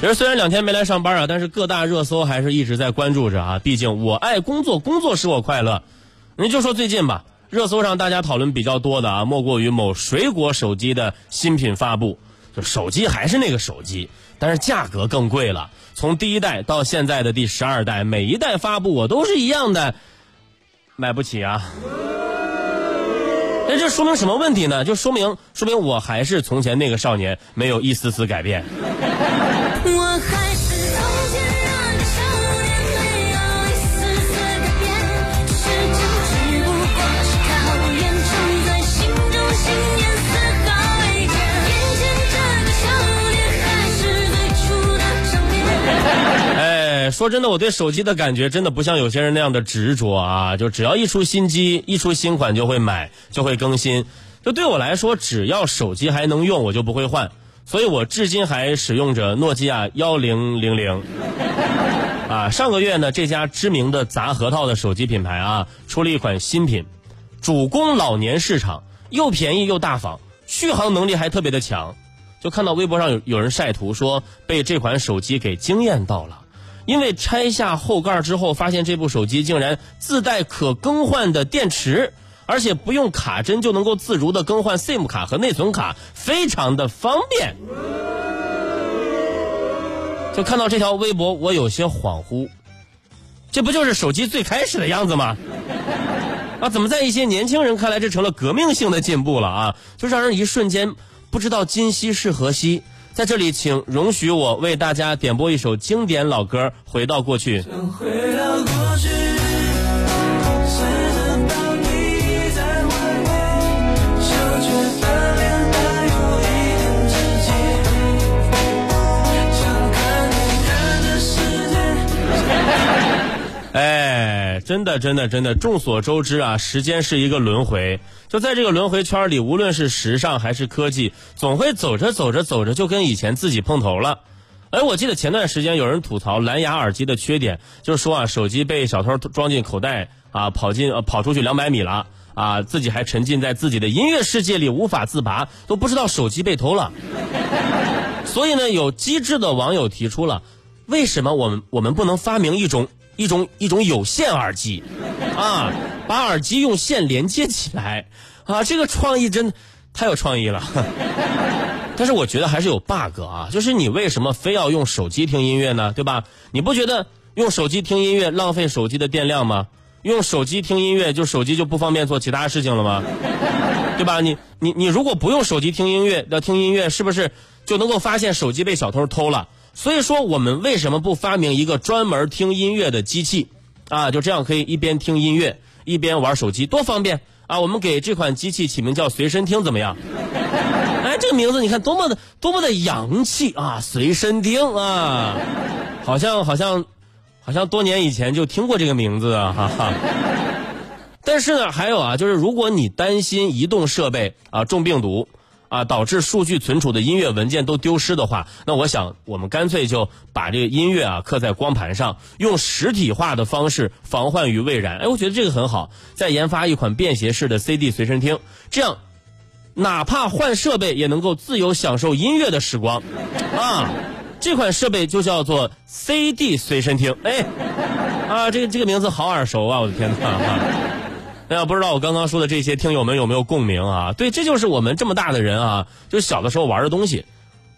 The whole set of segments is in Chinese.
其实虽然两天没来上班啊，但是各大热搜还是一直在关注着啊。毕竟我爱工作，工作使我快乐。你就说最近吧，热搜上大家讨论比较多的啊，莫过于某水果手机的新品发布。就手机还是那个手机，但是价格更贵了。从第一代到现在的第十二代，每一代发布我都是一样的，买不起啊。那这说明什么问题呢？就说明说明我还是从前那个少年，没有一丝丝改变。我还是从前那个少年，没有一丝丝改变。时间只不过是考验，藏在心中信念丝毫未减。眼前这个少年还是最初的少年。哎，说真的，我对手机的感觉真的不像有些人那样的执着啊！就只要一出新机，一出新款就会买，就会更新。就对我来说，只要手机还能用，我就不会换。所以我至今还使用着诺基亚幺零零零。啊，上个月呢，这家知名的砸核桃的手机品牌啊，出了一款新品，主攻老年市场，又便宜又大方，续航能力还特别的强。就看到微博上有有人晒图说被这款手机给惊艳到了，因为拆下后盖之后，发现这部手机竟然自带可更换的电池，而且不用卡针就能够自如的更换 SIM 卡和内存卡，非常的方便。就看到这条微博，我有些恍惚，这不就是手机最开始的样子吗？啊，怎么在一些年轻人看来，这成了革命性的进步了啊？就让人一瞬间不知道今夕是何夕。在这里，请容许我为大家点播一首经典老歌《回到过去》。回到过去，真的，真的，真的，众所周知啊，时间是一个轮回。就在这个轮回圈里，无论是时尚还是科技，总会走着走着走着就跟以前自己碰头了。哎，我记得前段时间有人吐槽蓝牙耳机的缺点，就是说啊，手机被小偷装进口袋啊，跑进呃跑出去两百米了啊，自己还沉浸在自己的音乐世界里无法自拔，都不知道手机被偷了。所以呢，有机智的网友提出了，为什么我们我们不能发明一种一种一种有线耳机，啊，把耳机用线连接起来，啊，这个创意真太有创意了。但是我觉得还是有 bug 啊，就是你为什么非要用手机听音乐呢？对吧？你不觉得用手机听音乐浪费手机的电量吗？用手机听音乐，就手机就不方便做其他事情了吗？对吧？你你你如果不用手机听音乐，要听音乐是不是就能够发现手机被小偷偷了？所以说，我们为什么不发明一个专门听音乐的机器啊？就这样可以一边听音乐一边玩手机，多方便啊！我们给这款机器起名叫随身听，怎么样？哎，这个名字你看多么的多么的洋气啊！随身听啊，好像好像好像多年以前就听过这个名字啊，哈哈。但是呢，还有啊，就是如果你担心移动设备啊中病毒啊，导致数据存储的音乐文件都丢失的话，那我想我们干脆就把这个音乐啊刻在光盘上，用实体化的方式防患于未然。哎，我觉得这个很好。再研发一款便携式的 CD 随身听，这样哪怕换设备也能够自由享受音乐的时光啊。这款设备就叫做 CD 随身听。哎，啊，这个这个名字好耳熟啊！我的天哪！哎呀，不知道我刚刚说的这些听友们有没有共鸣啊？对，这就是我们这么大的人啊，就小的时候玩的东西。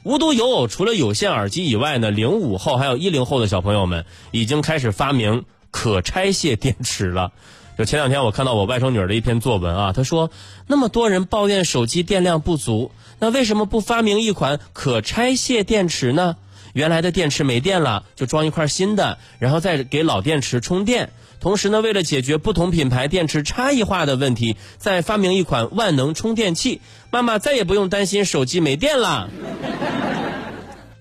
无独有偶，除了有线耳机以外呢，零五后还有一零后的小朋友们已经开始发明可拆卸电池了。就前两天我看到我外甥女儿的一篇作文啊，她说那么多人抱怨手机电量不足，那为什么不发明一款可拆卸电池呢？原来的电池没电了，就装一块新的，然后再给老电池充电。同时呢，为了解决不同品牌电池差异化的问题，再发明一款万能充电器，妈妈再也不用担心手机没电了。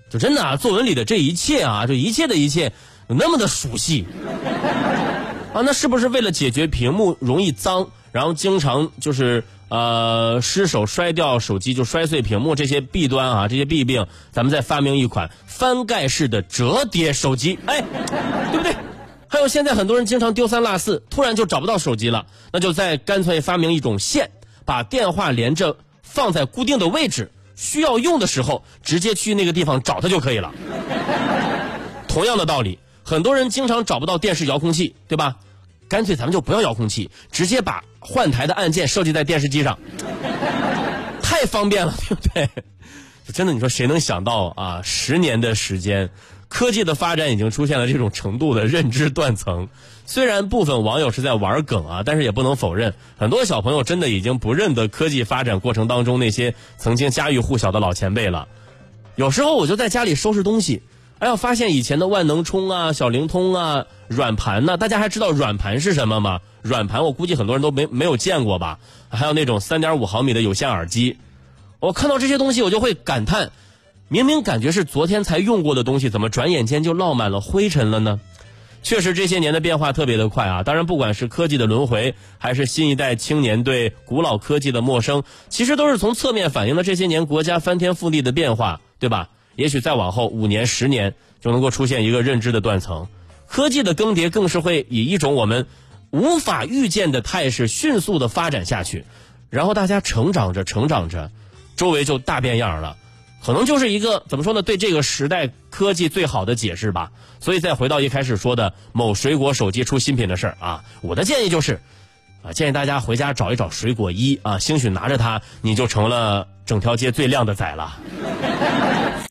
就真的啊，作文里的这一切啊，就一切的一切，有那么的熟悉啊？那是不是为了解决屏幕容易脏，然后经常就是呃失手摔掉手机就摔碎屏幕这些弊端啊，这些弊病，咱们再发明一款翻盖式的折叠手机？哎，对不对？还有现在很多人经常丢三落四，突然就找不到手机了，那就再干脆发明一种线，把电话连着放在固定的位置，需要用的时候，直接去那个地方找它就可以了。同样的道理，很多人经常找不到电视遥控器，对吧？干脆咱们就不要遥控器，直接把换台的按键设计在电视机上，太方便了，对不对？真的，你说谁能想到啊？十年的时间，科技的发展已经出现了这种程度的认知断层。虽然部分网友是在玩梗啊，但是也不能否认，很多小朋友真的已经不认得科技发展过程当中那些曾经家喻户晓的老前辈了。有时候我就在家里收拾东西，哎呀，发现以前的万能充啊、小灵通啊、软盘呢、大家还知道软盘是什么吗？软盘我估计很多人都没没有见过吧？还有那种三点五毫米的有线耳机，我看到这些东西我就会感叹，明明感觉是昨天才用过的东西，怎么转眼间就落满了灰尘了呢？确实这些年的变化特别的快啊！当然，不管是科技的轮回，还是新一代青年对古老科技的陌生，其实都是从侧面反映了这些年国家翻天覆地的变化，对吧？也许再往后五年、十年，就能够出现一个认知的断层，科技的更迭更是会以一种我们无法预见的态势迅速的发展下去，然后大家成长着、成长着，周围就大变样了。可能就是一个怎么说呢？对这个时代科技最好的解释吧。所以再回到一开始说的某水果手机出新品的事儿啊，我的建议就是，啊，建议大家回家找一找水果一啊，兴许拿着它，你就成了整条街最靓的仔了。